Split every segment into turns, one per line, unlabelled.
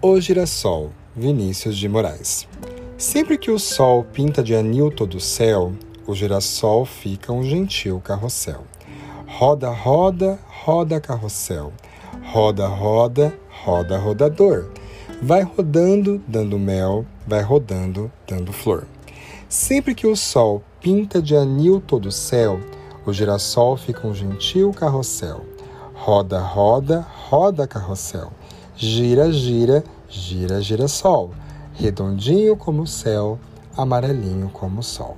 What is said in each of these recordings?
O Girassol, Vinícius de Moraes. Sempre que o sol pinta de anil todo o céu, o girassol fica um gentil carrossel. Roda, roda, roda carrossel. Roda, roda, roda rodador. Vai rodando, dando mel, vai rodando, dando flor. Sempre que o sol pinta de anil todo o céu, o girassol fica um gentil carrossel. Roda, roda, roda carrossel. Gira, gira, gira, girassol. Redondinho como o céu, amarelinho como o sol.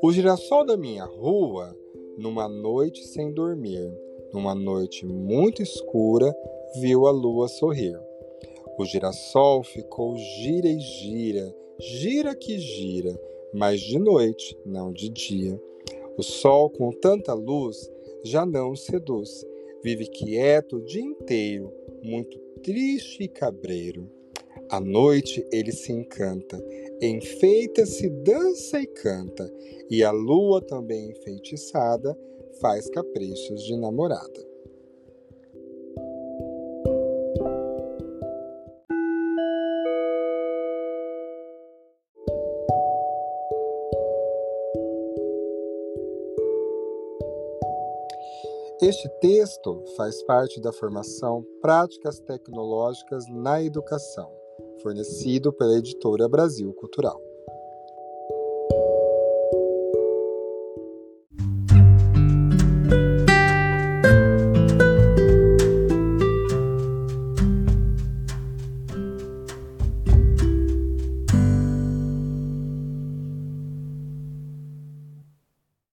O girassol da minha rua, numa noite sem dormir, numa noite muito escura, viu a lua sorrir. O girassol ficou gira e gira, gira que gira, mas de noite, não de dia. O sol, com tanta luz, já não seduz. Vive quieto o dia inteiro, muito triste e cabreiro. À noite ele se encanta, enfeita-se, dança e canta, e a lua também enfeitiçada faz caprichos de namorada. Este texto faz parte da formação Práticas Tecnológicas na Educação fornecido pela editora Brasil Cultural.